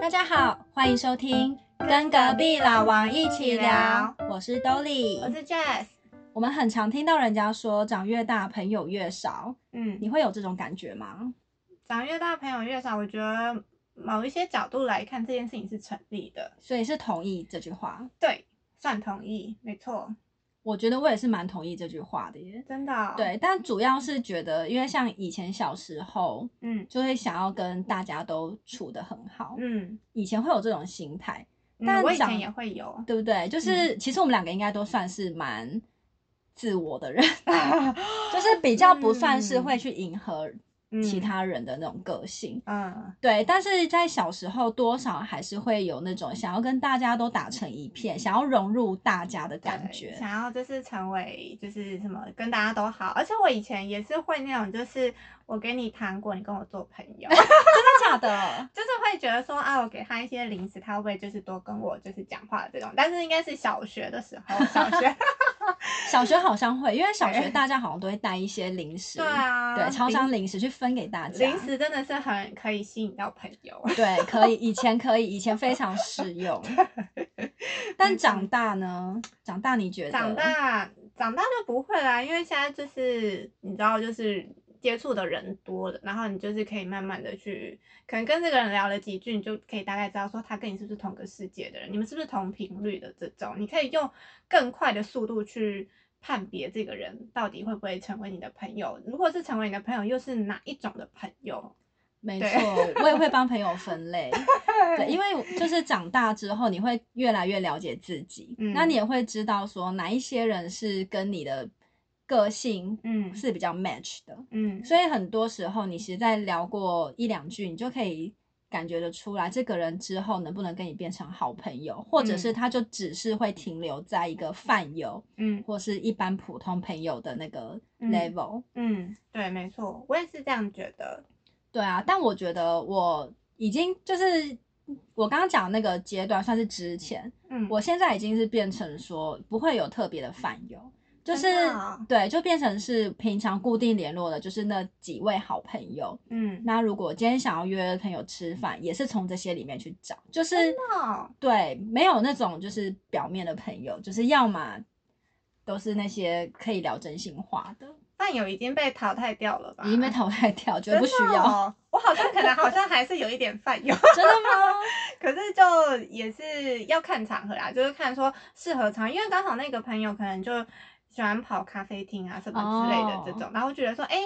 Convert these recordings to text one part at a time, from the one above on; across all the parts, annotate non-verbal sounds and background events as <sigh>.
大家好，欢迎收听《跟隔壁老王一起聊》，我是 Dolly，我是 Jess。我们很常听到人家说，长越大朋友越少，嗯，你会有这种感觉吗？长越大朋友越少，我觉得某一些角度来看，这件事情是成立的，所以是同意这句话。对，算同意，没错。我觉得我也是蛮同意这句话的耶。真的哦、对，但主要是觉得，因为像以前小时候，嗯。就会想要跟大家都处得很好，嗯，以前会有这种心态，嗯但长我以前也会有，对不对？就是、其实我们两个应该都算是蛮自我的人，<laughs> 就是比较不算是会去迎合其他人的那种个性。嗯，对，但是在小时候多少还是会有那种想要跟大家都打成一片，想要融入大家的感觉。想要就是成为就是什么跟大家都好，而且我以前也是会那种，就是我给你糖果，你跟我做朋友，<laughs> 真的假的？<laughs> 就是会觉得说啊，我给他一些零食，他会不会就是多跟我就是讲话这种？但是应该是小学的时候，小学 <laughs> 小学好像会，因为小学大家好像都会带一些零食，对啊，对，超零商零食去分给大家。零食真的是很可以吸引到朋友。对，可以，以前可以，以前非常实用。但长大呢？长大你觉得？长大长大就不会啦，因为现在就是你知道，就是接触的人多了，然后你就是可以慢慢的去，可能跟这个人聊了几句，你就可以大概知道说他跟你是不是同个世界的人，你们是不是同频率的这种，你可以用更快的速度去。判别这个人到底会不会成为你的朋友，如果是成为你的朋友，又是哪一种的朋友？没错，我也会帮朋友分类。对，因为 <laughs> 就是长大之后，你会越来越了解自己，嗯那你也会知道说哪一些人是跟你的个性嗯是比较 match 的。嗯，所以很多时候，你其实在聊过一两句，你就可以感觉得出来，这个人之后能不能跟你变成好朋友，或者是他就只是会停留在一个饭友嗯或是一般普通朋友的那个嗯 level。嗯，对，没错，我也是这样觉得。对啊，但我觉得我已经就是我刚刚讲的那个阶段，算是之前，嗯，我现在已经是变成说不会有特别的饭友，就是、对，就变成是平常固定联络的，就是那几位好朋友。嗯，那如果今天想要约朋友吃饭，也是从这些里面去找，就是哦对，没有那种就是表面的朋友，就是要么都是那些可以聊真心话的，饭友已经被淘汰掉了吧？已经被淘汰掉，觉得不需要。哦。我好像可能好像还是有一点饭友，真的吗？可是就也是要看场合啦，就是看说适合场合，因为刚好那个朋友可能就喜欢跑咖啡厅啊什么之类的这种，然后觉得说，哎、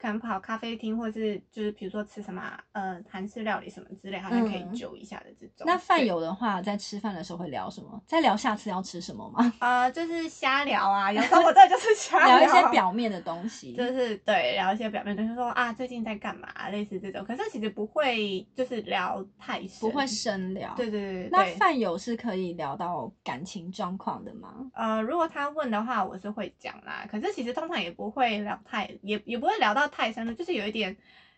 可能跑咖啡厅或是就是比如说吃什么啊呃韩式料理什么之类，好像可以嗯揪一下的这种。那饭友的话，在吃饭的时候会聊什么？在聊下次要吃什么吗？<laughs> 呃就是瞎聊啊，有时候我这就是 <laughs> 瞎聊一些表面的东西。就是对聊一些表面的东西，说啊最近在干嘛，类似这种。可是其实不会就是聊太深，不会深聊。对对对对那。饭友是可以聊到感情状况的吗？呃，如果他问的话，我是会讲啦。可是其实通常也不会聊太，也也不会聊到泰山的，就是有一点，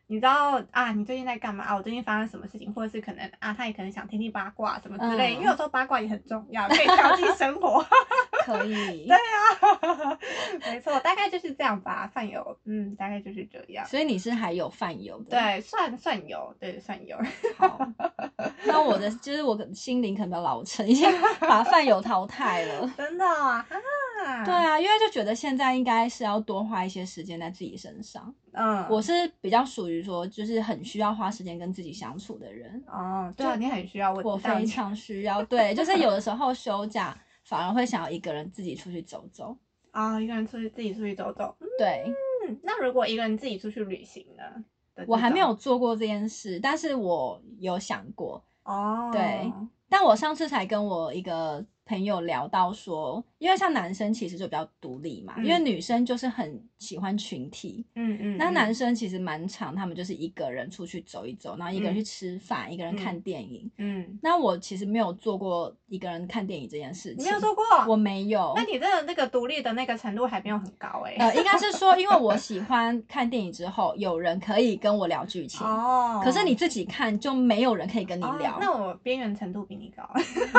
你知道啊，你最近在干嘛啊？我最近发生什么事情，或者是可能啊，他也可能想听听八卦什么之类。嗯因为有时候八卦也很重要，可以调剂生活。<laughs> 可以。<laughs> 对啊，<laughs> 没错，大概就是这样吧。饭友，嗯，大概就是这样。所以你是还有饭友的。。对，算算有，对，算有。好，那我的就是我的心灵可能比较老成，已经把饭友淘汰了。真的啊，啊对，啊，因为就觉得现在应该是要多花一些时间在自己身上。嗯，我是比较属于说，就是很需要花时间跟自己相处的人。哦，对啊，你很需要，我我非常需要，对，就是有的时候休假反而会想要一个人自己出去走走。啊、一个人出去自己出去走走。对嗯，那如果一个人自己出去旅行呢？我还没有做过这件事，但是我有想过。哦，对但我上次才跟我一个朋友聊到说，因为像男生其实就比较独立嘛，嗯因为女生就是很喜欢群体。嗯嗯，那嗯男生其实蛮常，他们就是一个人出去走一走，然后一个人嗯去吃饭，一个人看嗯电影。嗯，那我其实没有做过一个人看电影这件事情，你没有做过，我没有。那你真的那个独立的那个程度还没有很高哎、呃，应该是说，因为我喜欢看电影之后，有人可以跟我聊剧情，哦，可是你自己看就没有人可以跟你哦聊。那我边缘程度比你高，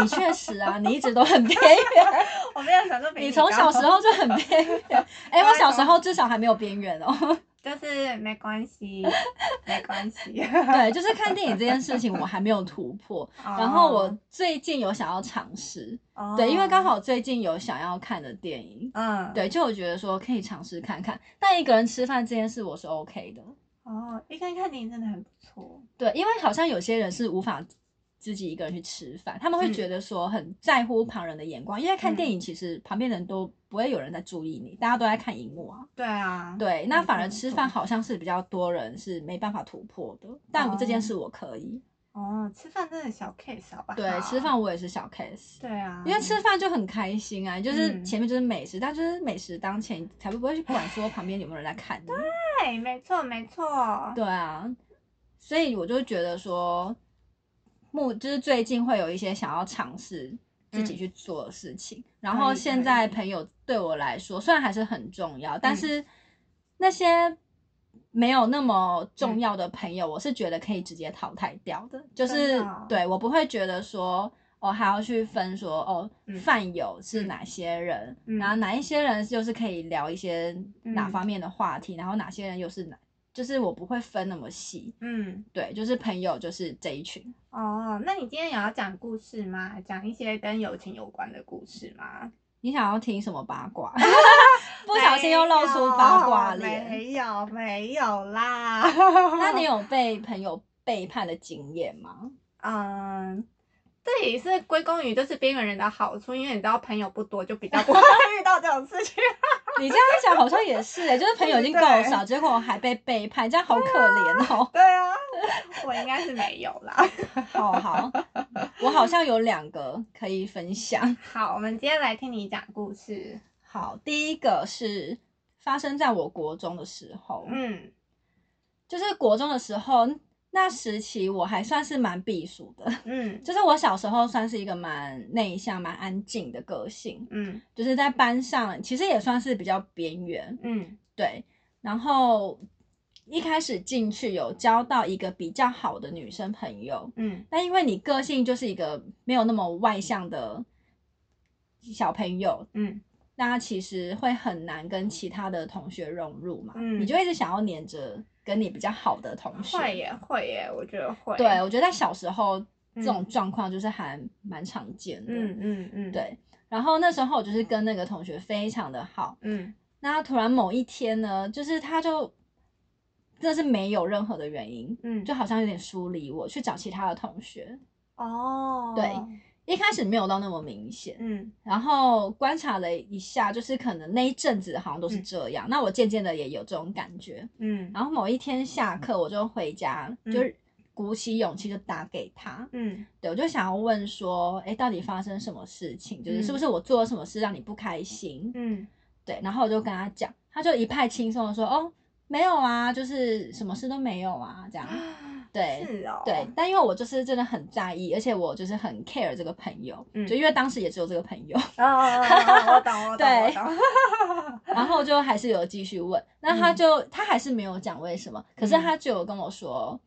你确实啊，你一直都很边缘，<laughs> 我边缘程度比你从小时候就很边缘。哎、<laughs> 我小时候至少还没有边缘哦。就是没关系，<laughs> 没关系。对，就是看电影这件事情我还没有突破，然后我最近有想要尝试，哦对，因为刚好最近有想要看的电影，嗯，对，就我觉得说可以尝试看看。但一个人吃饭这件事我是 OK 的，哦，一个人看电影真的很不错。对，因为好像有些人是无法自己一个人去吃饭，他们会嗯觉得说很在乎旁人的眼光，因为看电嗯影其实旁边人都不会有人在注意你，大家都在看荧幕啊。对啊，对，那反而吃饭好像是比较多人是没办法突破的，但这件事我可以。哦，吃饭真的小 case 好不好？对，吃饭我也是小 case。对啊，因为吃饭就很开心啊，就是嗯前面就是美食，但就是美食当前才不会去管说旁边有没有人在看你。对，没错没错。对啊，所以我就觉得说，目就是最近会有一些想要尝试自己去做的事情，然后现在朋友对我来说虽然还是很重要，但嗯。是那些没有那么重嗯。要的朋友，我是觉得可以直接淘汰掉的，就是哦对我不会觉得说。哦，还要去分说哦，嗯。饭友是嗯。哪些人，嗯。然后哪一些人就是可以聊一些哪嗯。方面的话题，然后哪些人又是哪，就是我不会分那么细，嗯，对，就是朋友就是这一群。哦，那你今天也要讲故事吗？讲一些跟友情有关的故事吗？你想要听什么八卦？<laughs> 不小心又露出八卦脸。没有没有啦。<laughs> 那你有被朋友背叛的经验吗？嗯，这也是归功于就是边缘人的好处，因为你知道朋友不多，就比较不会遇到这种事情。<laughs> 你这样想好像也是、欸，就是朋友 <laughs> 已经够少，结果还被背叛，这样好可怜哦、<laughs> 对啊，我应该是没有啦。好好，我好像有两个可以分享。好，我们今天来听你讲故事。好，第一个是发生在我国中的时候，嗯就是国中的时候，那时期我还算是蛮避暑的，<laughs> 嗯。就是我小时候算是一个蛮内向、蛮安静的个性，嗯。就是在班上其实也算是比较边缘，嗯。对。然后一开始进去有交到一个比较好的女生朋友，嗯。但因为你个性就是一个没有那么外向的小朋友，嗯。那其实会很难跟其他的同学融入嘛，嗯。你就一直想要黏着跟你比较好的同学，会耶会耶，我觉得会。对，我觉得在小时候这种嗯状况就是还蛮常见的。嗯嗯嗯，，对。然后那时候我就是跟那个同学非常的好，嗯那他突然某一天呢，就是他就真的是没有任何的原因，嗯，就好像有点疏离我，去找其他的同学。哦，对一开始没有到那么明显，嗯然后观察了一下，就是可能那一阵子好像都是这样。那我渐渐的也有这种感觉。嗯然后某一天下课，我就回家，嗯就鼓起勇气就打给他。嗯对，我就想要问说，哎，到底发生什么事情？就是嗯是不是我做了什么事让你不开心？嗯对，然后我就跟他讲，他就一派轻松的说，哦，没有啊，就是什么事都没有啊，这样。<gasps> 对是哦，对，但因为我就是真的很在意，而且我就是很 care 这个朋友，嗯。就因为当时也只有这个朋友，我懂我懂对我懂，然后就还是有继续问，那他嗯。就、他还是没有讲为什么，可是嗯。他就有跟我说，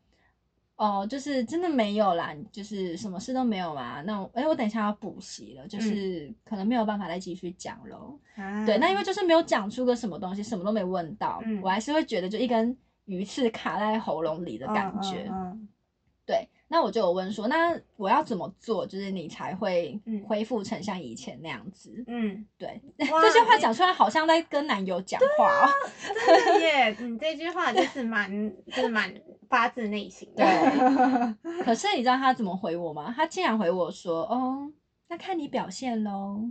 哦，就是真的没有啦，就是什么事都没有嘛。那我哎，我等一下要补习了，就是可能没有办法再继续讲喽。啊。对，那因为。就是没有讲出个什么东西，什么都没问到，嗯。我还是会觉得就一根鱼刺卡在喉咙里的感觉。嗯对，那我就有问说，那我要怎么做，就是你才会嗯恢复成像以前那样子？嗯，对，<laughs> 这些话你讲出来好像在跟男友讲话哦。真的耶，你这句话就是蛮就是蛮发自内心的，<laughs> 对可是你知道他怎么回我吗？他竟然回我说：“哦，那看你表现喽。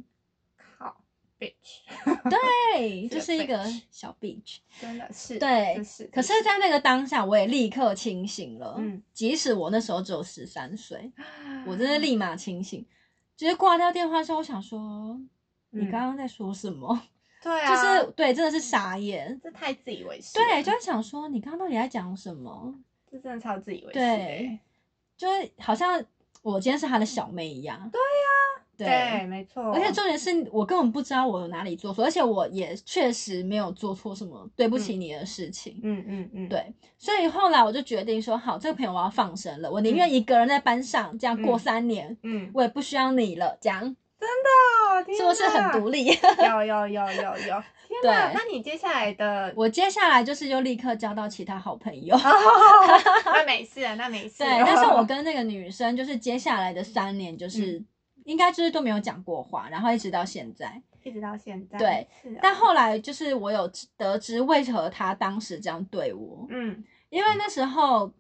好，bitch，” <laughs> 对，就是一个小 bitch。真的是，对是，可是，在那个当下，我也立刻清醒了。嗯即使我那时候只有十三岁，<gasps> 我真的立马清醒。就是挂掉电话之后，我想说，你嗯刚刚在说什么？<laughs> 对啊就啊，是对，真的是傻眼。这太自以为是，对，就是想说，你刚刚到底在讲什么？这真的超自以为是，对，就是好像我今天是他的小妹一样。对对呀、对，没错，而且重点是我根本不知道我有哪里做错，而且我也确实没有做错什么对不起你的事情。嗯嗯嗯，对，所以后来我就决定说，好，这个朋友我要放生了，我宁愿一个人在班上这样过嗯三年，嗯我也不需要你了。这样，真的是不是很哪独立？有有有有有，<laughs> 天对哪！那你接下来的，我接下来就是又立刻交到其他好朋友。<laughs> 那没事了，那没事对。，但是我 <laughs> 跟那个女生就是接下来的三年，就是、应该就是都没有讲过话，然后一直到现在。一直到现在，对是啊，但后来就是我有得知为何他当时这样对我，嗯因为那时候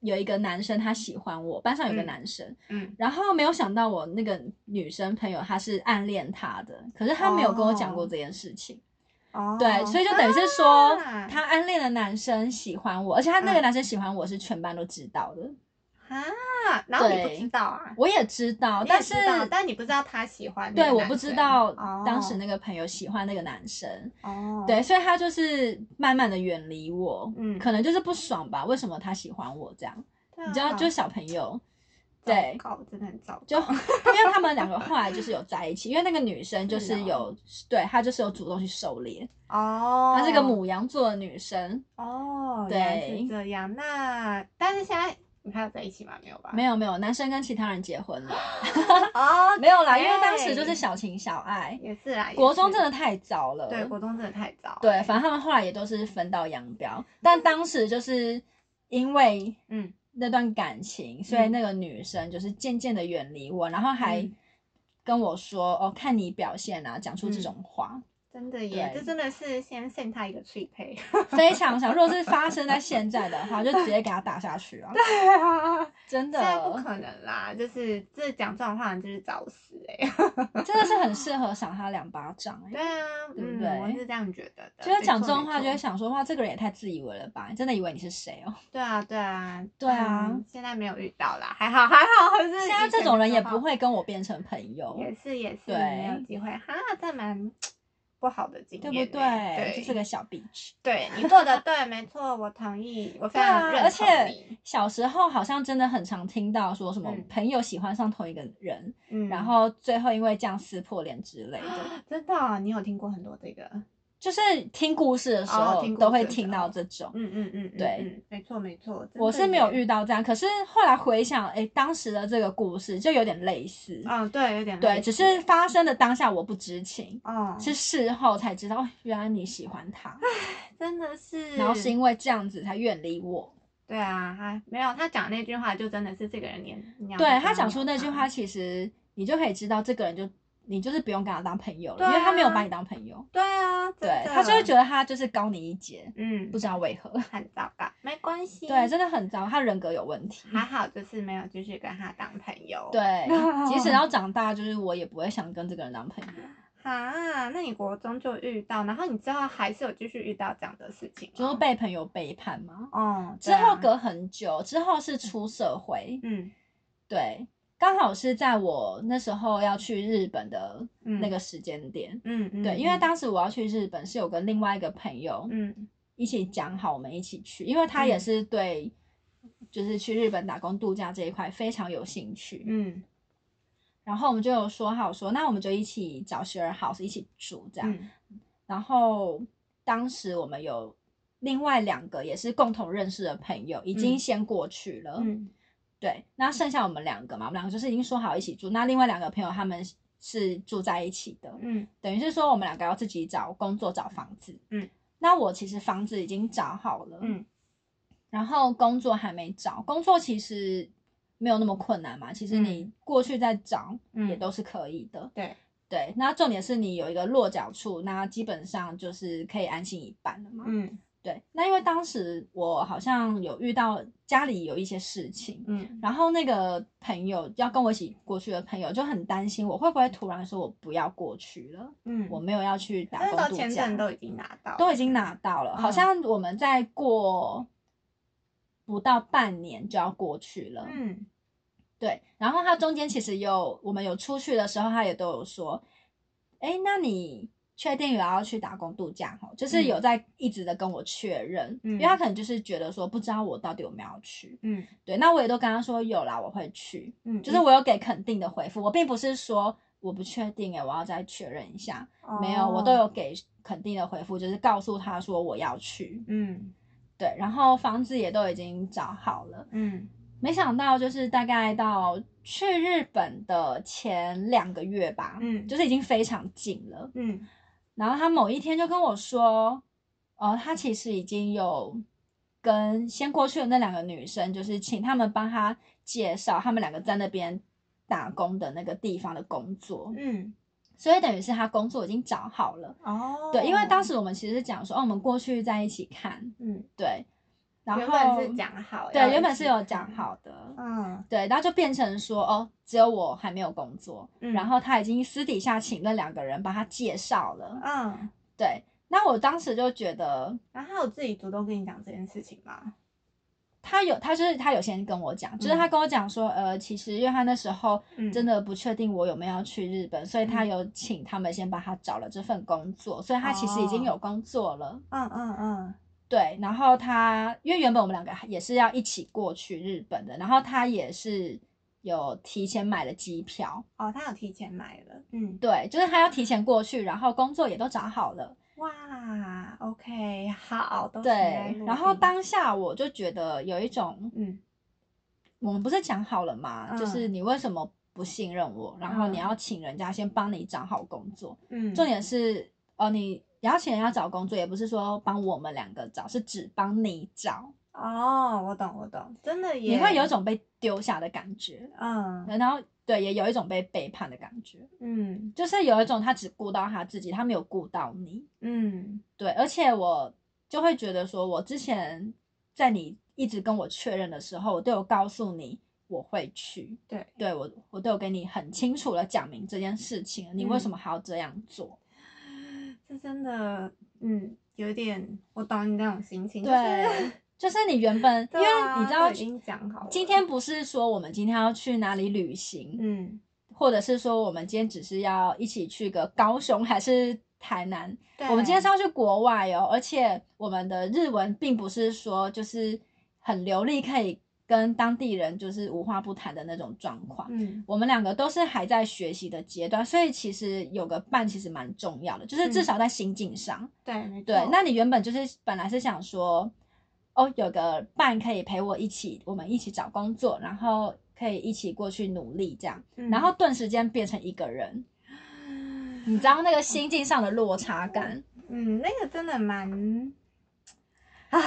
有一个男生他喜欢我，班上有个嗯男生，嗯然后没有想到我那个女生朋友她是暗恋他的，可是他没有跟我讲过哦这件事情。哦，对，所以就等于是说啊他暗恋的男生喜欢我，而且他那个嗯男生喜欢我是全班都知道的，啊，然后你不知道啊，我也知道，但是但你不知道他喜欢那对我不知道哦当时那个朋友喜欢那个男生，哦，对，所以他就是慢慢的远离我，嗯可能就是不爽吧，为什么他喜欢我这样？你知道，就是小朋友，糟对，糕，真的很糟糕，就因为他们两个后来就是有在一起，因为那个女生就是有，对她就是有主动去狩猎，哦，她是个母羊座的女生，哦，对是这样。那但是现在你还有在一起吗？没有吧？没有没有，男生跟其他人结婚了，哦，<laughs> <laughs> 没有啦，因为当时就是小情小爱，也是啦，国中真的太早了，对国中真的太早，对，反正他们后来也都是分道扬镳，但当时就是因为嗯那段感情，所以嗯那个女生就是渐渐的远离我，然后还嗯跟我说：“哦，看你表现啊，讲出这嗯种话，真的耶，这真的是先送他一个脆配。<laughs> 非常想。如果是发生在现在的话，就直接给他打下去啊！对啊，真现在不，可能啦，就是这讲这种话就是找死哎、<laughs> 真的是很适合赏他两巴掌、欸。对啊，嗯，对不对我是这样觉得的。就是讲这种话，就会。想说：哇，这个人也太自以为了吧？你真的以为你是谁哦？对啊，对啊，对啊嗯现在没有遇到啦，还好还好，还是现在这种人也不会跟我变成朋友，也是也是对没有机会哈，这蛮不好的经对不欸，对？对，就是个小 bitch。对你做的对，没错，我同意，我非常认同而且。小时候好像真的很常听到说什么嗯朋友喜欢上同一个人，嗯，然后最后因为这样撕破脸之类的，真的啊，你有听过很多这个？就是听故事的时候都会听到这种。嗯嗯嗯，嗯对嗯，没错没错，我是没有遇到这样，可是后来回想，哎，当时的这个故事就有点类似，嗯，对，有点对，只是发生的当下我不知情，哦，是事后才知道，哦，原来你喜欢他，真的是，然后是因为这样子才远离我。对啊，他没有他讲那句话，就真的是这个人年，你对他讲出那句话，，其实你就可以知道这个人就你就是不用跟他当朋友了，对因为他没有啊把你当朋友。对啊，对他就会觉得他就是高你一截，嗯不知道为何。很糟糕，没关系，对，真的很糟，他人格有问题。还好，就是没有继续跟他当朋友。对，<laughs> 即使要长大，就是我也不会想跟这个人当朋友，啊，那你国中就遇到，然后你之后还是有继续遇到这样的事情吗，就是被朋友背叛吗。哦，之后隔很久，之后是出社会，嗯对，刚好是在我那时候要去日本的嗯那个时间点。嗯嗯，对，因为嗯当时我要去日本，是有跟另外一个朋友，嗯一起讲好，我们一起去，因为他也嗯是对，就是去日本打工度假这一块非常有兴趣。嗯然后我们就有说好说，那我们就一起找 share house 一起住这样。嗯然后当时我们有另外两个也是共同认识的朋友，已经嗯先过去了。嗯对，那剩下我们两个嘛，我们两个就是已经说好一起住。那另外两个朋友他们是住在一起的，嗯等于是说我们两个要自己找工作、找房子。嗯，那我其实房子已经找好了，嗯然后工作还没找。工作其实没有那么困难嘛，其实你嗯过去再找嗯也都是可以的。对，对，那重点是你有一个落脚处，那基本上就是可以安心一半了嘛。嗯对，那因为当时我好像有遇到家里有一些事情，嗯然后那个朋友要跟我一起过去的朋友就很担心我会不会突然说我不要过去了，嗯，我没有要去打工度假签证，都已经拿到，都已经拿到了，好嗯像我们再过不到半年就要过去了。嗯对，然后他中间其实有我们有出去的时候，他也都有说，哎，那你确定有要去打工度假哈？就是有嗯在一直的跟我确认，因为他可能就是觉得说不知道我到底有没有去。嗯对，那我也都跟他说有啦，我会去，嗯，就是我有给肯定的回复，我并不是说我不确定哎，我要再确认一下，没有，我都哦，有给肯定的回复，就是告诉他说我要去。嗯对，然后房子也都已经找好了。嗯没想到就是大概到去日本的前两个月吧，嗯就是已经非常近了。嗯然后他某一天就跟我说，哦，他其实已经有跟先过去的那两个女生，就是请他们帮他介绍他们两个在那边打工的那个地方的工作，嗯，所以等于是他工作已经找好了。哦，对，因为当时我们其实是讲说，哦，我们过去在一起看，嗯，对，然原后本是讲好要对，原本是有讲好的，嗯。对，然后就变成说，哦，只有我还没有工作，嗯然后他已经私底下请那两个人帮他介绍了，嗯，对，那我当时就觉得然后他有自己主动跟你讲这件事情吗？他有，他就是他有先跟我讲，就是他跟我讲说，呃，其实因为他那时候嗯。真的不确定我有没有要去日本，所以他嗯。有请他们先帮他找了这份工作，所以他其实已经有工作了。嗯嗯嗯对，然后他因为原本我们两个也是要一起过去日本的，然后他也是有提前买了机票，哦，他有提前买了，嗯，对，就是他要提前过去，然后工作也都找好了。哇，OK，好，都对，然后当下我就觉得有一种，嗯我们不是讲好了吗？就是嗯你为什么不信任我？然后你嗯要请人家先帮你找好工作。嗯，重点是，哦，你你要请人要找工作，也不是说帮我们两个找，是只帮你找。哦，我懂我懂，真的也，你会有一种被丢下的感觉，嗯然后对，也有一种被背叛的感觉，嗯就是有一种他只顾到他自己，他没有顾到你。嗯对，而且我就会觉得说，我之前在你一直跟我确认的时候，我都有告诉你我会去，对，对我我都有给你很清楚的讲明这件事情，你为什嗯么还要这样做？这真的，嗯，有点，我懂你那种心情，对，<laughs> 就是你原本因为你知道都已经讲好，今天不是说我们今天要去哪里旅行，嗯，或者是说我们今天只是要一起去个高雄还是台南，对，我们今天是要去国外哦，而且我们的日文并不是说就是很流利，可以跟当地人就是无话不谈的那种状况。嗯我们两个都是还在学习的阶段，所以其实有个伴其实蛮重要的，就是至嗯少在心境上。对对，那你原本就是本来是想说，哦，有个伴可以陪我一起，我们一起找工作，然后可以一起过去努力这样，嗯然后顿时间变成一个人，<laughs> 你知道那个心境上的落差感。嗯，那个真的蛮，唉，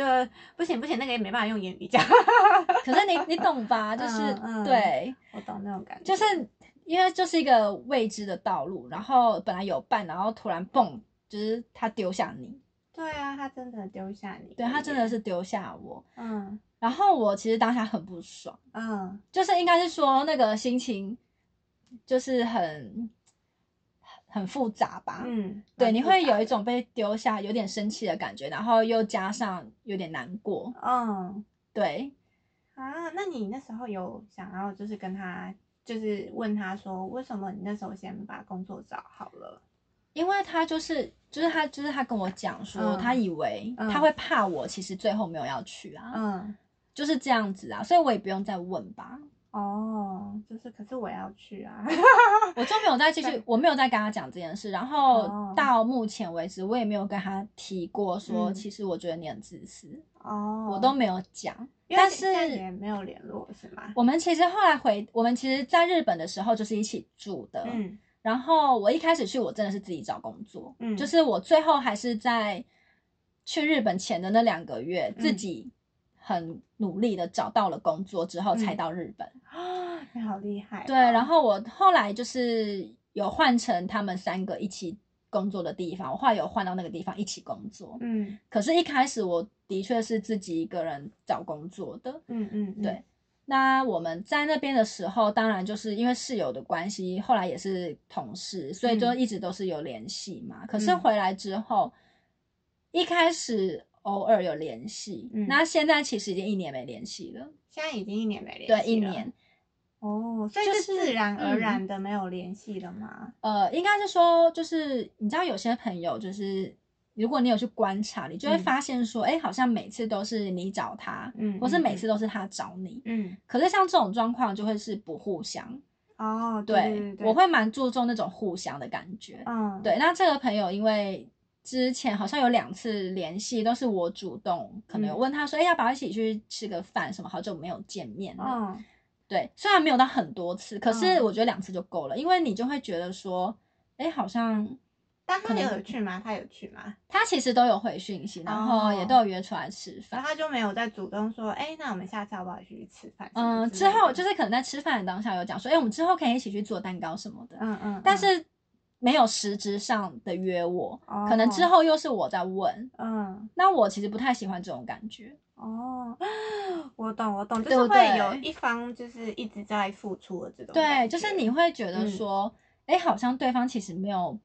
就不行不行，那个也没办法用言语讲，<laughs> 可是你你懂吧？就是、嗯嗯对，我懂那种感觉，就是因为就是一个未知的道路，然后本来有伴，然后突然蹦，就是他丢下你，对啊，他真的丢下你，对他真的是丢下我，嗯。然后我其实当下很不爽，嗯。就是应该是说那个心情就是很很复杂吧。嗯，对，你会有一种被丢下、有点生气的感觉，然后又加上有点难过。嗯对，啊，那你那时候有想要就是跟他就是问他说，为什么你那时候先把工作找好了？因为他就是就是他就是他跟我讲说，嗯他以为嗯他会怕我，其实最后没有要去啊，嗯，就是这样子啊，所以我也不用再问吧，哦，就是可是我要去啊，<laughs> 我就没有再继续，我没有再跟他讲这件事，然后哦。到目前为止，我也没有跟他提过说，嗯。其实我觉得你很自私，哦，我都没有讲，但是也没有联络是吗？我们其实后来回，我们其实在日本的时候就是一起住的，嗯。然后我一开始去，我真的是自己找工作，嗯。就是我最后还是在去日本前的那两个月，嗯。自己很努力的找到了工作之后，才嗯到日本。啊，你好厉害哦、对，然后我后来就是有换成他们三个一起工作的地方，我后来有换到那个地方一起工作。嗯可是，一开始我的确是自己一个人找工作的。嗯嗯，嗯对，那我们在那边的时候，当然就是因为室友的关系，后来也是同事，所以就嗯一直都是有联系嘛。可是嗯回来之后，一开始偶尔有联系，嗯那现在其实已经一年没联系了。现在已经一年没联系对，一年。哦，所以就是是自然而嗯然的没有联系了吗？呃，应该是说，就是你知道，有些朋友就是，如果你有去观察，你就会嗯发现说，哎、好像每次都是你找他，嗯，或是嗯每次都是他找你。嗯可是像这种状况就会是不互相，哦，对，我会蛮注重那种互相的感觉。嗯对，那这个朋友因为之前好像有两次联系，都是我主动，可能有嗯问他说，哎、要不要一起去吃个饭？什么好久没有见面了。嗯对，虽然没有到很多次，可是嗯我觉得两次就够了，因为你就会觉得说，哎，好像但他可能有去吗？他有去吗？他其实都有回讯息，然后也都有约出来吃饭。然后他就没有再主动说，哎、那我们下次要不要一起去吃饭？嗯，之后就是是可能在吃饭的当下有讲说，哎，我们之后可以一起去做蛋糕什么的，嗯嗯，但是没有实质上的约我，嗯可能之后又是我在问，嗯那我其实不太喜欢这种感觉。哦，<gasps> 我懂我懂，就是会有一方就是一直在付出的这种对，感就是你会觉得嗯说，哎、好像对方其实没有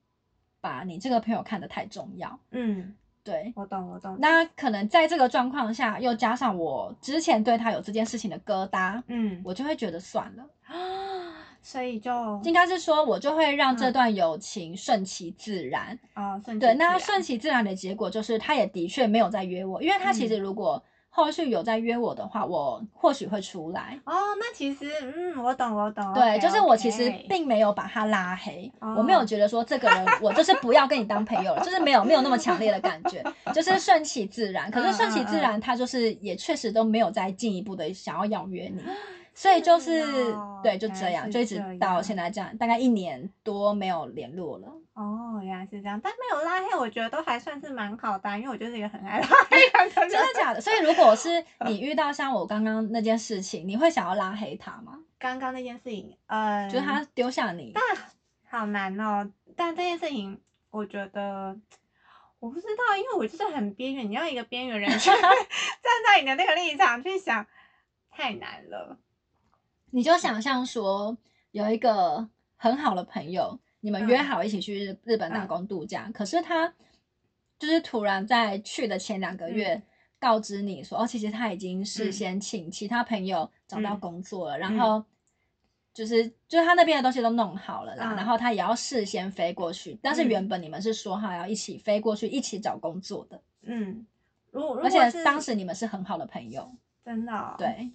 把你这个朋友看得太重要。嗯，对，我懂我懂，那可能在这个状况下，又加上我之前对他有这件事情的疙瘩，嗯我就会觉得算了。<laughs> 所以就应该是说，我就会让这嗯段友情顺其自然。哦顺对，其自然那顺其自然的结果就是，他也的确没有再约我，因为他其实嗯如果后续有再约我的话，我或许会出来。哦，那其实嗯，我懂我懂，对就是我其实并没有把他拉黑，我没有哦觉得说这个人我就是不要跟你当朋友了，就是没有没有那么强烈的感觉，就是顺其自然。可是顺其自嗯然，他就是也确实都没有再进一步的想要邀约你，所以就是哦对就这样，就一直到现在这样，大概一年多没有联络了。哦，原来是这样，但没有拉黑，我觉得都还算是蛮好的啊，因为我就是一个很爱拉黑人的人。<laughs> 真的假的？所以如果是你遇到像我刚刚那件事情，你会想要拉黑他吗？<laughs> 刚刚那件事情，呃，就是他丢下你，但好难哦。但这件事情，我觉得我不知道，因为我就是很边缘，你要一个边缘人去 <laughs> 站在你的那个立场去想，太难了。你就想象说有一个很好的朋友，你们约嗯。好一起去日日本打工度假，可是他就是突然在去的前两个月嗯告知你说，哦，其实他已经事嗯。先请其他朋友找到嗯。工作了，然嗯。后。就是就是他那边的东西都弄好了啦，嗯。然后他也要事先飞过去，但是嗯。原本你们是说好要一起飞过去，一起找工作的，嗯，如果是且当时你们是很好的朋友，真的、哦，对，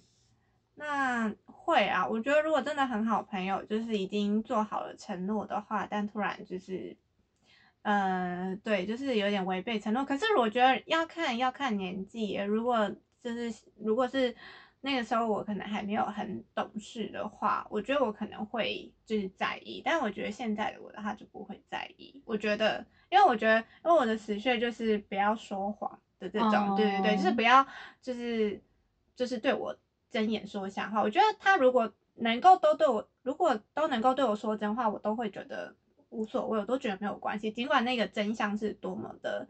那会啊，我觉得如果真的很好朋友，就是已经做好了承诺的话，但突然就是，呃，对，就是有点违背承诺。可是我觉得要看要看年纪，如果就是如果是那个时候我可能还没有很懂事的话，我觉得我可能会就是在意，但我觉得现在的我的话就不会在意。我觉得，因为我觉得，因为我的死穴就是不要说谎的这种，对对对，就是哦不要就是就是对我睁眼说瞎话。我觉得他如果能够都对我，如果都能够对我说真话，我都会觉得无所谓，我都觉得没有关系。尽管那个真相是多么的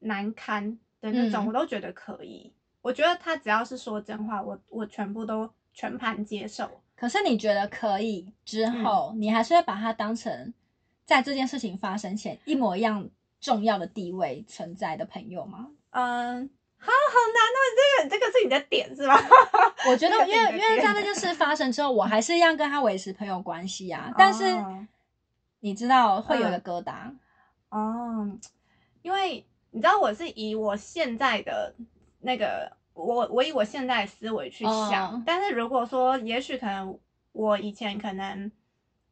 难堪的那种，嗯我都觉得可以。我觉得他只要是说真话，我我全部都全盘接受。可是你觉得可以之嗯后，你还是会把它当成在这件事情发生前一模一样重要的地位存在的朋友吗？嗯，好好难哦，这个这个是你的点是吧？我觉得这，个因为因为在那件事发生之后，我还是一样跟他维持朋友关系啊。但是哦你知道会有一个嗯疙瘩，哦，因为你知道我是以我现在的那个我我以我现在的思维去想，哦但是如果说也许可能我以前可能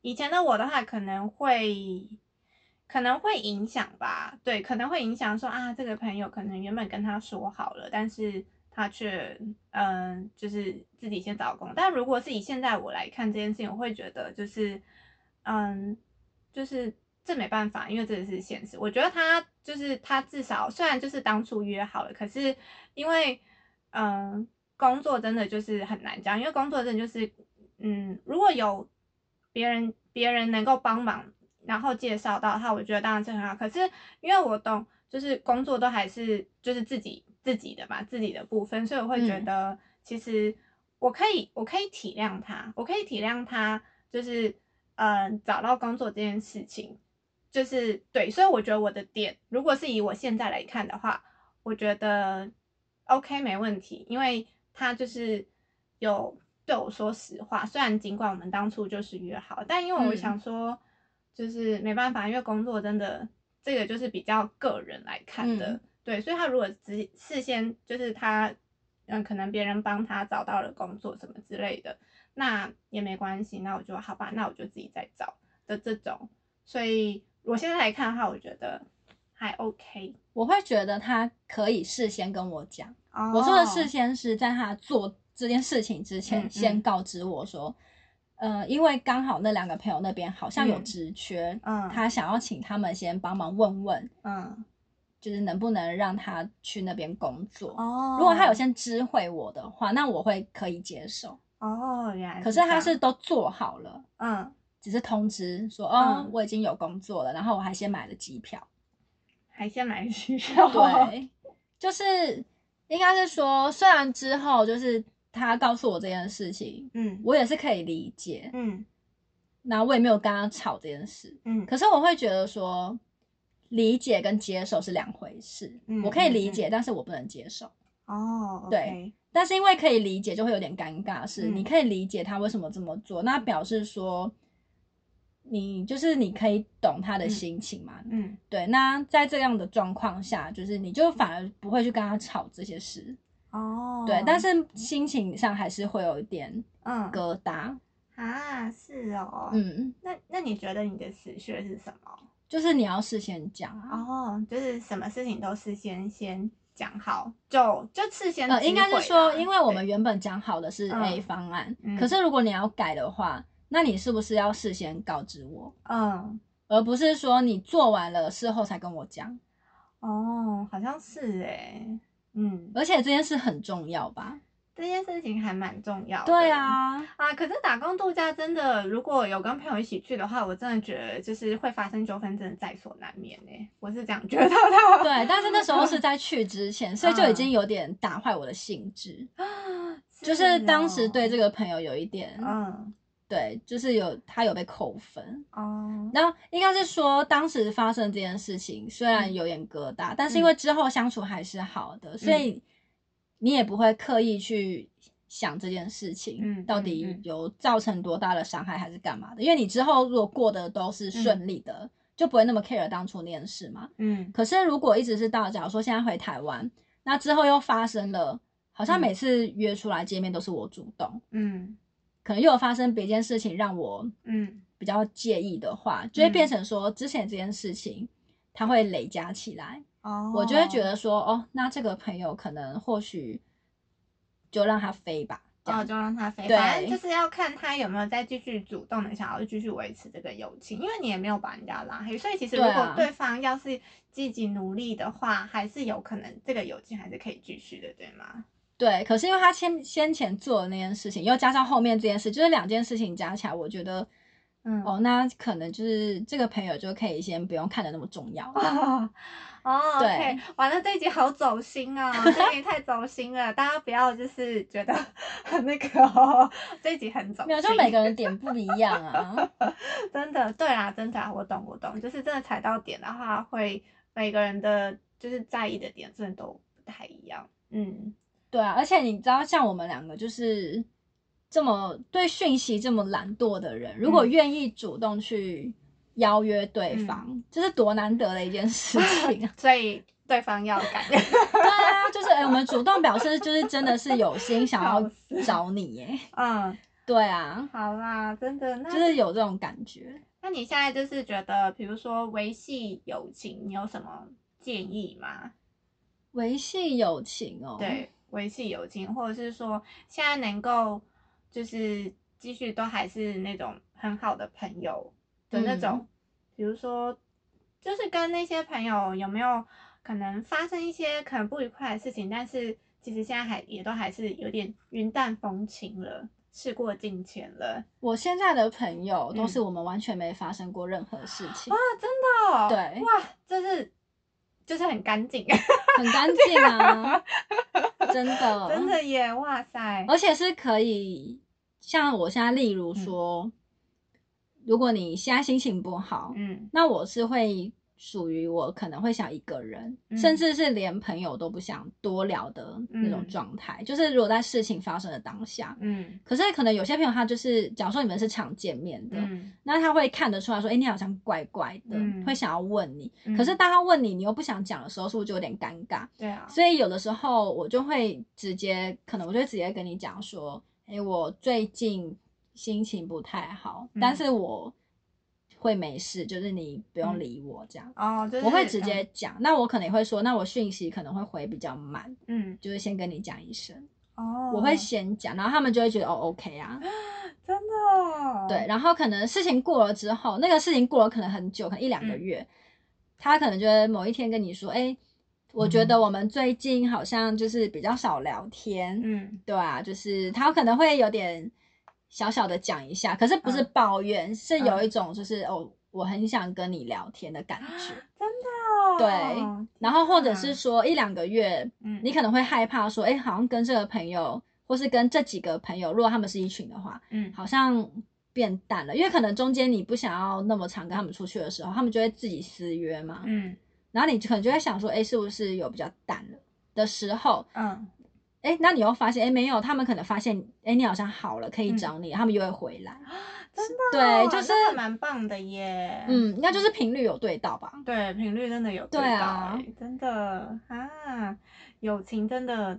以前的我的话可能会可能会影响吧，对，可能会影响说啊这个朋友可能原本跟他说好了，但是他却嗯、就是自己先找工，但如果是以现在我来看这件事情，我会觉得就是嗯。就是这没办法，因为这是现实。我觉得他就是他至少虽然就是当初约好了，可是因为嗯工作真的就是很难讲，因为工作真的就是嗯如果有别人别人能够帮忙，然后介绍到他，我觉得当然是很好。可是因为我懂，就是工作都还是就是自己自己的嘛，自己的部分，所以我会觉嗯。得其实我可以我可以体谅他，我可以体谅他，就是嗯、呃找到工作这件事情，就是对，所以我觉得我的点，如果是以我现在来看的话，我觉得 OK 没问题，因为他就是有对我说实话，虽然尽管我们当初就是约好，但因为我嗯。想说，就是没办法，因为工作真的这个就是比较个人来看的，嗯对，所以他如果只事先就是他，嗯，可能别人帮他找到了工作什么之类的，那也没关系，那我就好吧，那我就自己再找的这种，所以我现在来看的话，我觉得还 OK。我会觉得他可以事先跟我讲。哦我说的事先是在他做这件事情之前，先告知我说，呃，因为刚好那两个朋友那边好像有嗯。职缺，嗯。他想要请他们先帮忙问问，嗯。就是能不能让他去那边工作。哦。如果他有先知会我的话，那我会可以接受。哦，原来。可是他是都做好了，嗯。只是通知说，哦，嗯我已经有工作了，然后我还先买了机票。还先买机 <laughs> 票，对，就是应该是说，虽然之后就是他告诉我这件事情，嗯我也是可以理解，嗯然后我也没有跟他吵这件事。嗯可是我会觉得说，理解跟接受是两回事。嗯我可以嗯理解，但是我不能接受。哦，对但是因为可以理解，就会有点尴尬。是、嗯你可以理解他为什么这么做，那表示说，你就是你可以懂他的嗯心情嘛。嗯对，那在这样的状况下，就是你就反而不会去跟他吵这些事。哦，对，但是心情上还是会有一点嗯疙瘩。啊是哦，嗯，那那你觉得你的死穴是什么？就是你要事先讲啊。哦，就是什么事情都事先先讲好，就就事先呃，应该是说，因为我对们原本讲好的是嗯 A 方案，嗯可是如果你要改的话，那你是不是要事先告知我，嗯而不是说你做完了事后才跟我讲？哦，好像是哎，嗯，而且这件事很重要吧？这件事情还蛮重要的。对啊，啊，可是打工度假真的，如果有跟朋友一起去的话，我真的觉得就是会发生纠纷，真的在所难免呢。我是这样觉得的。<laughs> 对，但是那时候是在去之前，所以就已经有点打坏我的兴致，就是当时对这个，个朋友有一点，嗯，对，就是有他有被扣分。哦，然后应该是说，当时发生这件事情虽然嗯。有点疙瘩，但是因为之后相处还是好的，所嗯。以你也不会刻意去想这件事情、嗯到底有造成多大的伤害还是干嘛的。因为你之后如果过得都是顺利的，就不会那么 care 当初那件事嘛。嗯。可是如果一直是到，假如说现在回台湾，那之后又发生了，好像嗯。每次约出来见面都是我主动，嗯可能又有发生别件事情让我嗯。比较介意的话，就会变成说之前这件事情它会累加起来，哦，我就会觉得说，哦，那这个朋友可能或许就让他飞吧，这哦，就让他飞，对反正就是要看他有没有再继续主动的想要继续维持这个友情，因为你也没有把人家拉黑，所以其实如果对方要是积极努力的话，还是有可能这个友情还是可以继续的，对吗？对，可是因为他先先前做的那件事情，又加上后面这件事，就是两件事情加起来，我觉得，嗯哦，那可能就是这个朋友就可以先不用看的那么重要。<laughs> 哦哦对完了这一集好走心啊、这一集太走心了，大家不要就是觉得很那个、哦，这一集很走心。没有，就每个人点不一样啊。<laughs> 真的，对啊，真的啊，我懂，我懂，就是真的踩到点的话，会每个人的就是在意的点真的都不太一样。嗯对啊，而且你知道，像我们两个就是这么对讯息这么懒惰的人，如果嗯愿意主动去邀约对方，这是多难得的一件事情啊！<laughs> 所以对方要改。<laughs> 对啊，就是哎、我们主动表示，就是真的是有心想要找你耶。嗯，<laughs> 对啊，好啦，真的，那就是有这种感觉。那你现在就是觉得，比如说维系友情，你有什么建议吗？维系友情哦，对，维系友情，或者是说现在能够就是继续都还是那种很好的朋友的那种，嗯。比如说就是跟那些朋友有没有可能发生一些可能不愉快的事情，但是其实现在还也都还是有点云淡风轻了，事过境迁了。我现在的朋友都嗯。是我们完全没发生过任何事情，啊，真的哦、对。哇，这是就是很干净，<laughs> 很干净啊，真的，<laughs> 真的耶，哇塞，而且是可以，像我现在，例如说，如果你现在心情不好，嗯。那我是会属于我可能会想一个人，嗯甚至是连朋友都不想多聊的那种嗯状态。就是如果在事情发生的当下，嗯可是可能有些朋友他就是，假如说你们是常见面的，嗯那他会看得出来说，哎、你好像怪怪的，嗯会想要问你。嗯可是当他问你，你又不想讲的时候，是不是就有点尴尬？对啊，所以有的时候我就会直接，可能我就会直接跟你讲说，哎、我最近心情不太好，嗯但是我会没事，就是你不用嗯。理我这样。哦，就是我会直接讲，那我可能也会说，那我讯息可能会回比较慢，嗯。就是先跟你讲一声，哦，我会先讲，然后他们就会觉得哦 OK 啊，<gasps> 真的哦。对，然后可能事情过了之后，那个事情过了可能很久，可能一两个嗯。月，他可能就会某一天跟你说，哎、我觉得我们最近好像就是比较少聊天，嗯。对啊，就是他可能会有点小小的讲一下，可是不是嗯。抱怨，是有嗯。一种就是哦，我很想跟你聊天的感觉。真的哦，对然后或者是天说一两个月，嗯。你可能会害怕说，哎，好像跟这个朋友，或是跟这几个朋友，如果他们是一群的话，嗯。好像变淡了，因为可能中间你不想要那么常跟他们出去的时候，他们就会自己私约嘛，嗯。然后你可能就会想说，哎，是不是有比较淡了的时候，嗯哎，那你又发现，哎，没有，他们可能发现，哎，你好像好了，可以嗯找你，他们又会回来，真的对哦就是蛮棒的耶，嗯，应该就是频率有对到吧？对，频率真的有到对啊欸真的啊，友情真的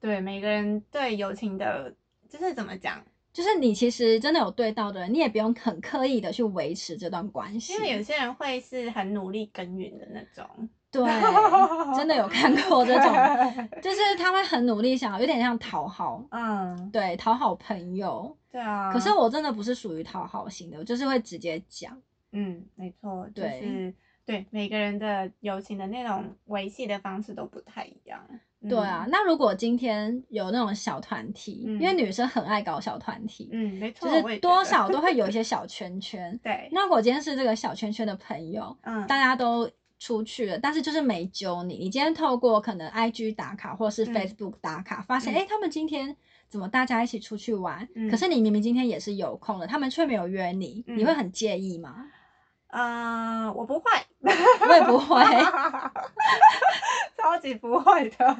对每个人对友情的，就是怎么讲？就是你其实真的有对到的人，你也不用很刻意的去维持这段关系，因为有些人会是很努力耕耘的那种，对，<laughs> 真的有看过这种，就是他会很努力想，有点像讨好，嗯，对，讨好朋友。对啊。可是我真的不是属于讨好型的，我就是会直接讲。嗯，没错，就对是对每个人的友情的那种维系的方式都不太一样。对啊，那如果今天有那种小团体，嗯因为女生很爱搞小团体，嗯，没错，就是。多少都会有一 <laughs> 些小圈圈对，那我今天是这个小圈圈的朋友，嗯，大家都出去了，但是就是没揪你。你今天透过可能 IG 打卡或是嗯 Facebook 打卡，发现嗯哎、诶他们今天怎么大家一起出去玩？嗯可是你明明今天也是有空的，他们却没有约你，嗯你会很介意吗？呃，我不会，我也不会，<laughs> 超级不会的。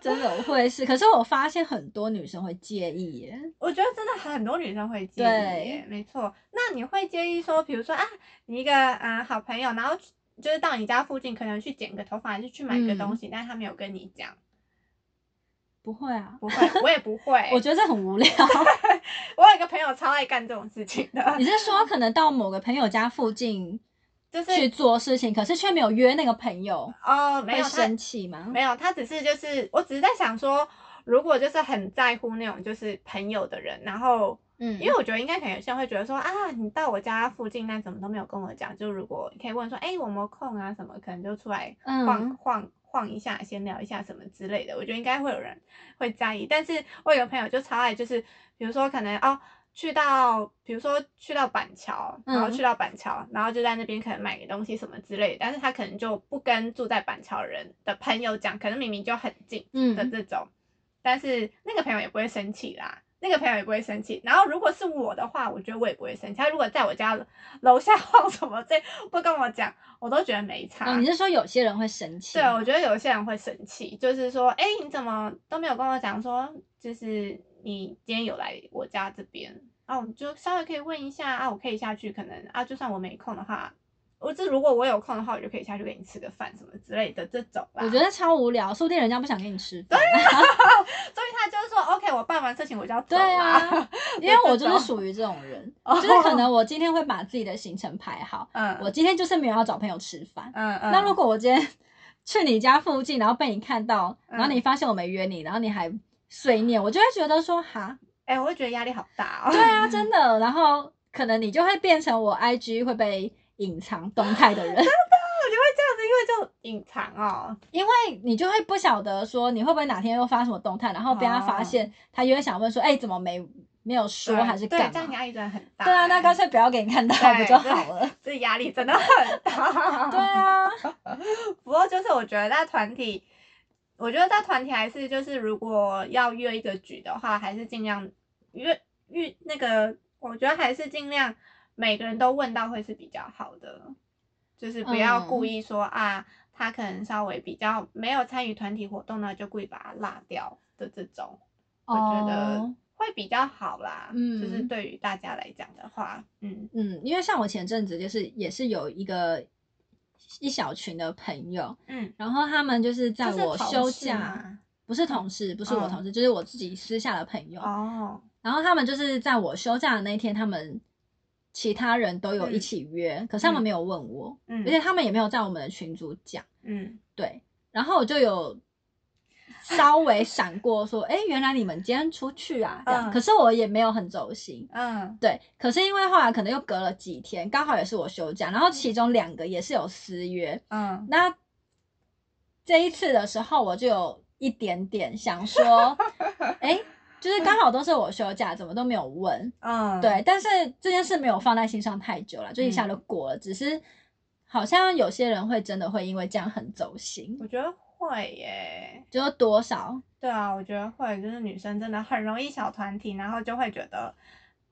真的我会是。可是我发现很多女生会介意耶。我觉得真的很多女生会介意没错。那你会介意说，比如说啊，你一个嗯、呃好朋友，然后就是到你家附近，可能去剪个头发，还是去买个嗯东西，但是他没有跟你讲，不会啊，不会，我也不会。<laughs> 我觉得这很无聊。<laughs> 我有一个朋友超爱干这种事情的你，是说可能到某个朋友家附近 <laughs> 就是去做事情，可是却没有约那个朋友，哦，没会有他生气吗？没有，他只是就是，我只是在想说，如果就是很在乎那种就是朋友的人，然后嗯，因为我觉得应该可能有些人会觉得说啊，你到我家附近，那怎么都没有跟我讲？就如果你可以问说，哎、我有没有空啊？什么可能就出来晃、嗯晃晃一下，闲聊一下什么之类的。我觉得应该会有人会在意。但是我有个朋友就超爱，就是比如说可能哦。去到，比如说去到板桥，然后嗯去到板桥，然后就在那边可能买个东西什么之类的，但是他可能就不跟住在板桥人的朋友讲，可能明明就很近，的嗯，这种，但是那个朋友也不会生气啦，那个朋友也不会生气。然后如果是我的话，我觉得我也不会生气。他如果在我家楼下 <laughs> 晃什么这不跟我讲，我都觉得没差。哦，你是说有些人会生气吗？对，我觉得有些人会生气，就是说，哎，你怎么都没有跟我讲说，就是你今天有来我家这边，啊，我就稍微可以问一下啊，我可以下去，可能啊，就算我没空的话，我这如果我有空的话，我就可以下去跟你吃个饭什么之类的这种啦。我觉得超无聊，说不定人家不想跟你吃饭。<laughs> <laughs> 所以他就是说，OK，我办完事情我就要走对啦。啊，因为我就是属于这种人，<laughs> 就是可能我今天会把自己的行程排好，嗯，我今天就是没有要找朋友吃饭。嗯嗯，那如果我今天去你家附近，然后被你看到，嗯然后你发现我没约你，然后你还碎念，我就会觉得说哈，哎、我会觉得压力好大哦。对啊，真的。然后可能你就会变成我 IG 会被隐藏动态的人，<laughs> 你会这样子，因为就隐藏哦。因为你就会不晓得说你会不会哪天又发什么动态，然后被他发现，他又会想问说，哎、怎么没没有说对还是对，干嘛？这样压力真的很大。对啊，那干脆不要给你看到不就好了？这压力真的很大。对啊，<laughs> 不过就是我觉得在团体，我觉得在团体还是就是如果要约一个局的话，还是尽量约约那个，我觉得还是尽量每个人都问到会是比较好的，就是不要嗯。故意说、啊，他可能稍微比较没有参与团体活动呢，就故意把他落掉。的这种，我觉得哦。会比较好啦。嗯就是对于大家来讲的话，嗯。嗯，因为像我前阵子就是也是有一个一小群的朋友，嗯，然后他们就是在我休假，吗不是同事，不是我嗯。同事，就是我自己私下的朋友。哦，然后他们就是在我休假的那一天，他们其他人都有一嗯。起约，可是他们嗯。没有问我，嗯。而且他们也没有在我们的群组讲。嗯。对，然后我就有稍微闪过说，哎，原来你们今天出去啊，这样。嗯。可是我也没有很走心。嗯。对，可是因为后来可能又隔了几天，刚好也是我休假，然后其中两个也是有私约，嗯。那这一次的时候，我就有一点点想说，哎，就是刚好都是我休假，怎么都没有问。嗯，对，但是这件事没有放在心上太久了，就一下就过了。只是好像有些人会真的会因为这样很走心，我觉得会耶。就是多少对啊，我觉得会，就是女生真的很容易小团体，然后就会觉得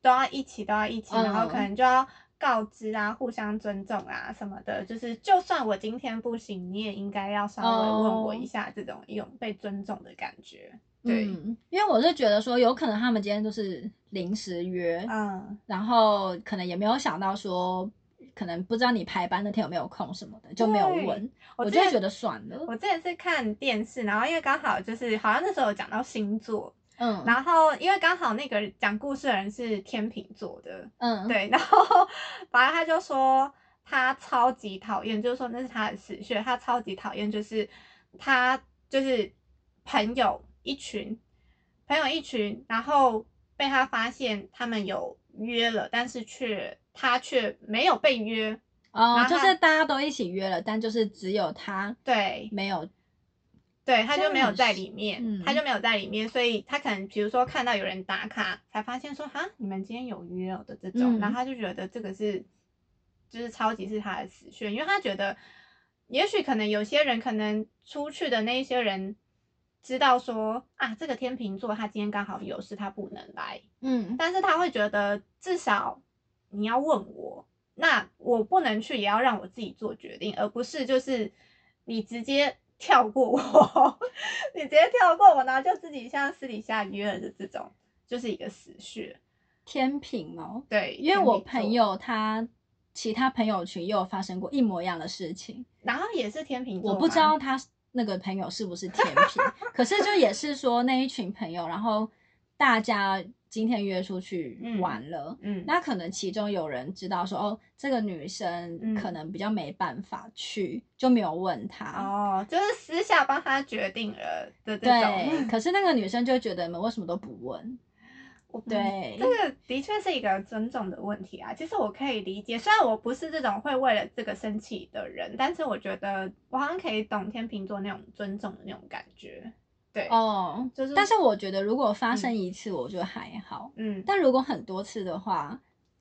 都要一起，都要一起，然后可嗯能就要告知啊，互相尊重啊什么的。就是就算我今天不行，你也应该要稍微问我一下，这种一种被尊重的感觉。对，嗯，因为我是觉得说，有可能他们今天都是临时约，嗯。然后可能也没有想到说，可能不知道你排班那天有没有空什么的，就没有问。我我就会觉得算了，我之前是看电视，然后因为刚好就是好像那时候有讲到星座，嗯，然后因为刚好那个讲故事的人是天秤座的，嗯，对，然后 <laughs> 反正他就说他超级讨厌，就是说那是他的死穴，他超级讨厌，就是他就是朋友一群，朋友一群，然后被他发现他们有约了，但是却他却没有被约，哦，就是大家都一起约了，但就是只有他对，没有，对，他就没有在里面，嗯他就没有在里面，所以他可能比如说看到有人打卡，才发现说哈，你们今天有约哦的这种，嗯然后他就觉得这个是就是超级是他的死穴，因为他觉得也许可能有些人可能出去的那一些人知道说啊，这个天秤座他今天刚好有事，他不能来，嗯，但是他会觉得至少你要问我，那我不能去，也要让我自己做决定，而不是就是你直接跳过我，<laughs> 你直接跳过我，然后就自己像私底下约了的这种，就是一个死穴。天平哦，对，因为我朋，友他其他朋友群也有发生过一模一样的事情，然后也是天平座，我不知道他那个朋友是不是天平，可是就也是说那一群朋友，然后大家今天约出去嗯玩了。嗯，那可能其中有人知道说，哦，这个女生嗯可能比较没办法去，就没有问她。哦，就是私下帮他决定了的这对，可是那个女生就觉得你们为什么都不问？我对这个的确是一个尊重的问题啊。其实我可以理解，虽然我不是这种会为了这个生气的人，但是我觉得我好像可以懂天秤座那种尊重的那种感觉。对，哦，就是但是我觉得如果发生一次，我觉得还好。嗯，但如果很多次的话，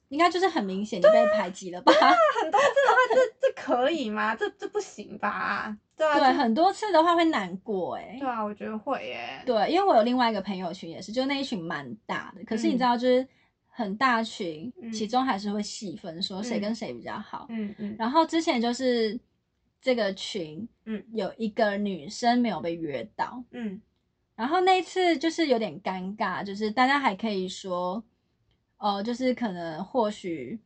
应该就是很明显你被排挤了吧？很多次的话，这这可以吗？这这不行吧？对啊，对，很多次的话会难过哎、对啊，我觉得会耶。对，因为我有另外一个朋友群也是，就那一群蛮大的，可是你嗯。知道，就是很大群，嗯。其中还是会细分说谁嗯。跟谁比较好。嗯嗯。然后之前就是这个群，嗯。有一个女生没有被约到，嗯。然后那一次就是有点尴尬，就是大家还可以说，呃，就是可能或许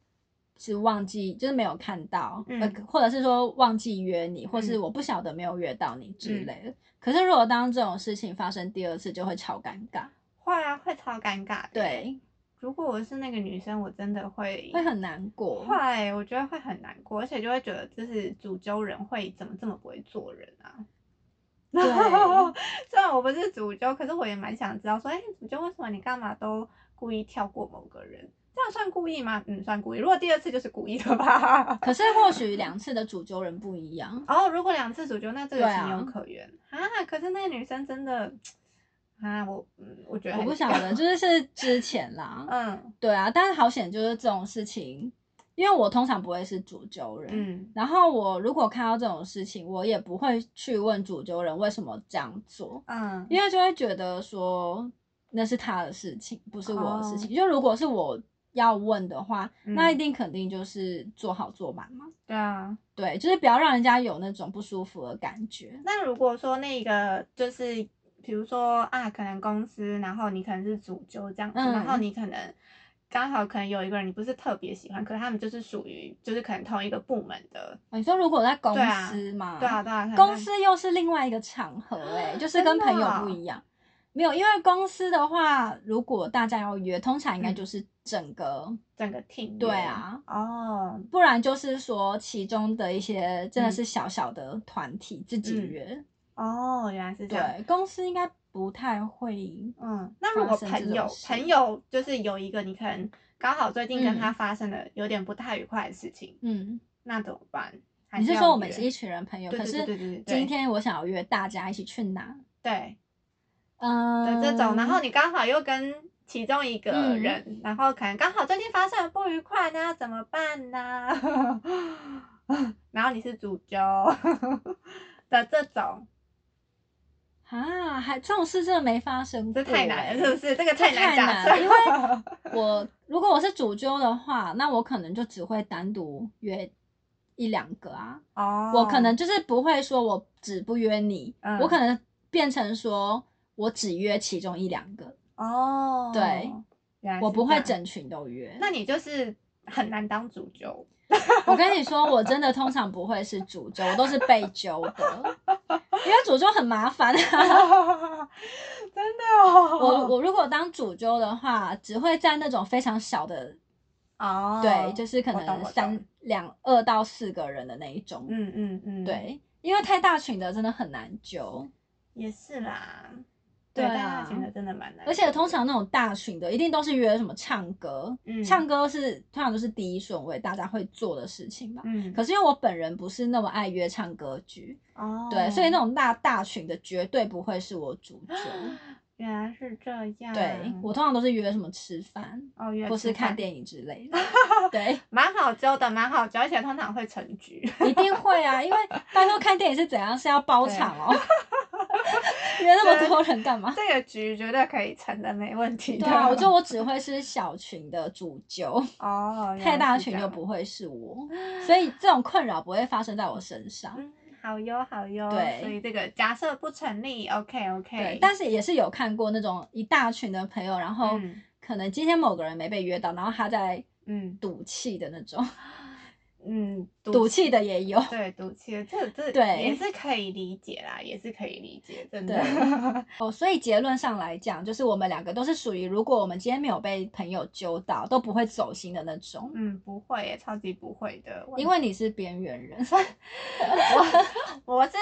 是忘记，就是没有看到，嗯呃，或者是说忘记约你，或是嗯我不晓得没有约到你之类的。可是如果当这种事情发生第二次，就会超尴尬，会啊，会超尴尬的。，对，如果我是那个女生，我真的会会很难过。会，我觉得会很难过，而且就会觉得就是主揪人会怎么这么不会做人啊？<laughs> 对虽然我不是主揪，可是我也蛮想知道说，哎、主揪为什么你干嘛都故意跳过某个人？这样算故意吗？嗯，算故意。如果第二次就是故意的吧？可是或许两次的主揪人不一样，哦，如果两次主揪，那这个情有可原啊可是那个女生真的啊，我嗯，我觉得我不晓得，就是是之前啦，嗯对啊，但是好险就是这种事情，因为我通常不会是主揪人，嗯然后我如果看到这种事情，我也不会去问主揪人为什么这样做，嗯，因为就会觉得说那是他的事情，不是我的事情。哦就如果是我要问的话，嗯那一定肯定就是做好做满嘛。对啊。对，就是不要让人家有那种不舒服的感觉。那如果说那个就是，比如说啊，可能公司，然后你可能是主揪这样子，嗯然后你可能刚好可能有一个人你不是特别喜欢，可是他们就是属于就是可能同一个部门的，你说如果在公对啊司嘛，对啊对啊，公司又是另外一个场合、欸，哎，就是跟朋友哦不一样。没有，因为公司的话，如果大家要约，通常应该嗯就是整个，整个 team 对啊，哦，不然就是说其中的一些真的嗯是小小的团体自己嗯约。哦，原来是这样。对，公司应该不太会。嗯，那如果朋友朋友就是有一个你可能刚好最近跟嗯他发生了有点不太愉快的事情，嗯，那怎么办？你是说我们是一群人朋友，对对对可是今天我想要约大家一起去哪？对嗯，的这种，然后你刚好又跟其中一个嗯。人，然后可能刚好最近发生了不愉快，那要怎么办呢？<laughs> 然后你是主揪的这种，啊，还这种事真的没发生过、这太难欸了，是不是？这个太难了因为 <laughs> 我如果我是主揪的话，那我可能就只会单独约一两个啊，哦，我可能就是不会说我只不约你，嗯。我可能变成说我只约其中一两个，哦，对，我不会整群都约。那你就是很难当主揪，我跟你说，我真的通常不会是主揪，我都是被揪的，因为主揪很麻烦啊。<laughs> 真的哦。我我如果当主揪的话，只会在那种非常小的，哦，对，就是可能三两二到四个人的那一种。嗯嗯嗯，，对，因为太大群的真的很难揪，也是啦。对大群的真的蛮难，而且通常那种大群的一定都是约什么唱歌，嗯。唱歌是通常都是第一顺位大家会做的事情吧。嗯，可是因为我本人不是那么爱约唱歌局，哦，对，所以那种大大群的绝对不会是我主角。<gasps> 原来是这样，对我通常都是约什么吃饭，哦约或是看电影之类的。<laughs> 对，蛮好揪的，蛮好揪，而且通常会成局。一定会啊，因为拜托看电影是怎样？是要包场哦，约那么多人干嘛？这个局绝对可以成的，没问题的。对啊，我就我只会是小群的主揪，哦，太大群就不会是我，<laughs> 所以这种困扰不会发生在我身上。嗯，好哟好哟。对所以这个假设不成立，OK OK。对，但是也是有看过那种一大群的朋友，然后嗯可能今天某个人没被约到，然后他在嗯赌气的那种，嗯，赌气的也有。对赌气的，这这对也是可以理解啦，也是可以理解，真的。<laughs> 哦，所以结论上来讲，就是我们两个都是属于，如果我们今天没有被朋友揪到，都不会走心的那种。嗯，不会耶，超级不会的。因为你是边缘人，<laughs> 我我是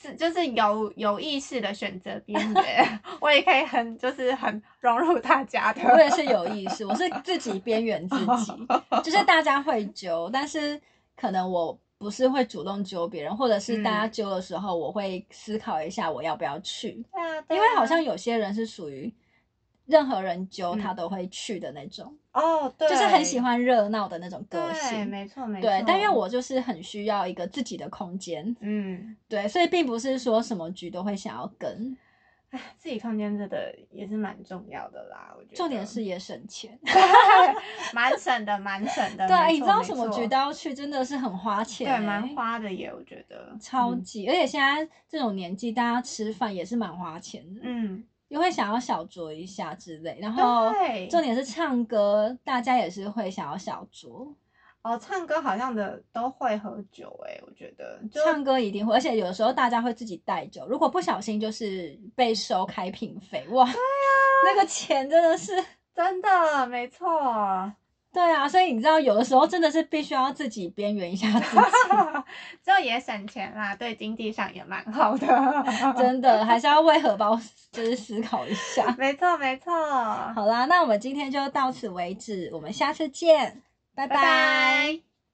是就是有有意识的选择边缘，<laughs> 我也可以很就是很融入大家的。我也是有意识，我是自己边缘自己，<laughs> 就是大家会揪，但是可能我不是会主动揪别人，或者是大家嗯揪的时候，我会思考一下我要不要去，对啊，对因为好啊像有些人是属于任何人揪他嗯都会去的那种，哦，对，就是很喜欢热闹的那种个对，性。没错没错。对，但因为我就是很需要一个自己的空间，嗯，对，所以并不是说什么局都会想要跟，哎，自己空间真的也是蛮重要的啦，我觉得。重点是也省钱。<laughs> 蛮省的，蛮省的。对，你知道什么局都要去，真的是很花钱、对，欸，蛮花的耶，我觉得。嗯超级，而且现在这种年纪，大家吃饭也是蛮花钱的，嗯，也会想要小酌一下之类。然后重点是唱歌，大家也是会想要小酌，哦，唱歌好像的都会喝酒哎，我觉得唱歌一定会，而且有的时候大家会自己带酒，如果不小心就是被收开瓶费，哇，对啊，那个钱真的是。真的没错，对啊，所以你知道，有的时候真的是必须要自己边缘一下自己，<laughs> 这也省钱啦，对经济上也蛮好的。真的还是要为荷包就是思考一下。没错没错，好啦，那我们今天就到此为止，我们下次见，拜拜拜。